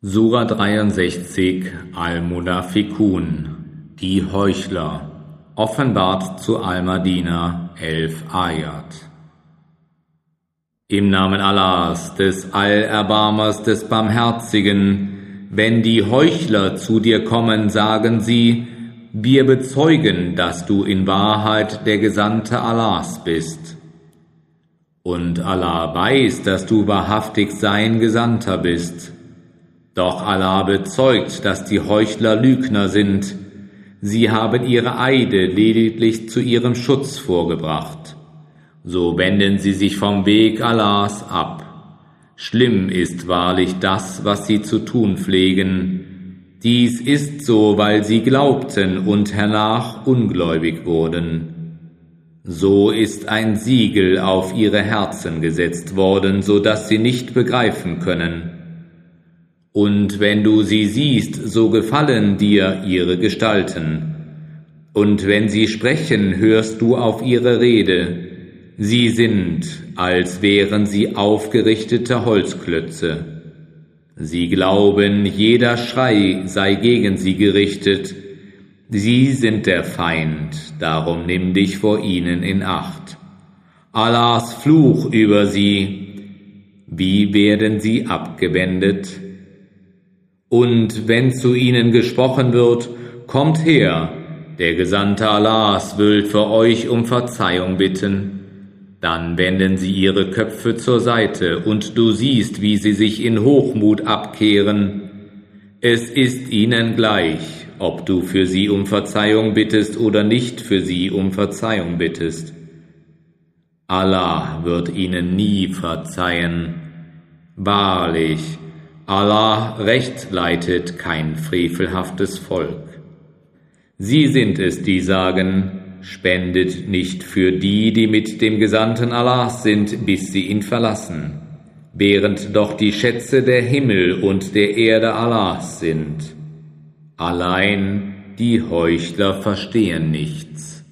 Sura 63 Al-Munafikun Die Heuchler Offenbart zu Al-Madina 11 Ayat Im Namen Allahs, des Allerbarmers, des Barmherzigen, wenn die Heuchler zu dir kommen, sagen sie, wir bezeugen, dass du in Wahrheit der Gesandte Allahs bist. Und Allah weiß, dass du wahrhaftig sein Gesandter bist. Doch Allah bezeugt, dass die Heuchler Lügner sind. Sie haben ihre Eide lediglich zu ihrem Schutz vorgebracht. So wenden sie sich vom Weg Allahs ab. Schlimm ist wahrlich das, was sie zu tun pflegen. Dies ist so, weil sie glaubten und hernach ungläubig wurden. So ist ein Siegel auf ihre Herzen gesetzt worden, so dass sie nicht begreifen können. Und wenn du sie siehst, so gefallen dir ihre Gestalten. Und wenn sie sprechen, hörst du auf ihre Rede. Sie sind, als wären sie aufgerichtete Holzklötze. Sie glauben, jeder Schrei sei gegen sie gerichtet. Sie sind der Feind, darum nimm dich vor ihnen in Acht. Allahs Fluch über sie. Wie werden sie abgewendet? Und wenn zu ihnen gesprochen wird, kommt her, der Gesandte Allahs will für euch um Verzeihung bitten. Dann wenden sie ihre Köpfe zur Seite, und du siehst, wie sie sich in Hochmut abkehren. Es ist ihnen gleich, ob du für sie um Verzeihung bittest oder nicht für sie um Verzeihung bittest. Allah wird ihnen nie verzeihen. Wahrlich, Allah recht leitet kein frevelhaftes Volk. Sie sind es, die sagen, spendet nicht für die, die mit dem Gesandten Allahs sind, bis sie ihn verlassen, während doch die Schätze der Himmel und der Erde Allahs sind. Allein die Heuchler verstehen nichts.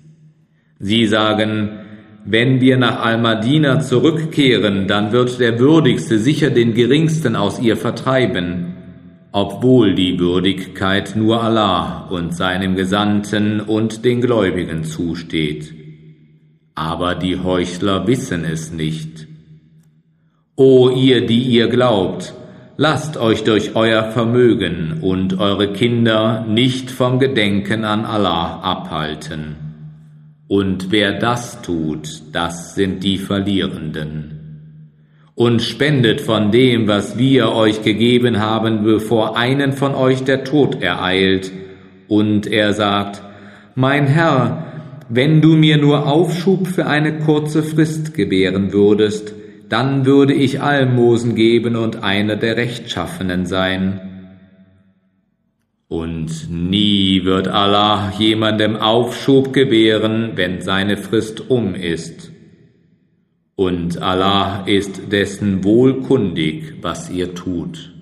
Sie sagen, wenn wir nach Al-Madina zurückkehren, dann wird der Würdigste sicher den Geringsten aus ihr vertreiben, obwohl die Würdigkeit nur Allah und seinem Gesandten und den Gläubigen zusteht. Aber die Heuchler wissen es nicht. O ihr, die ihr glaubt, lasst euch durch euer Vermögen und eure Kinder nicht vom Gedenken an Allah abhalten. Und wer das tut, das sind die Verlierenden. Und spendet von dem, was wir euch gegeben haben, bevor einen von euch der Tod ereilt. Und er sagt, Mein Herr, wenn du mir nur Aufschub für eine kurze Frist gewähren würdest, dann würde ich Almosen geben und einer der Rechtschaffenen sein. Und nie wird Allah jemandem Aufschub gewähren, wenn seine Frist um ist. Und Allah ist dessen wohlkundig, was ihr tut.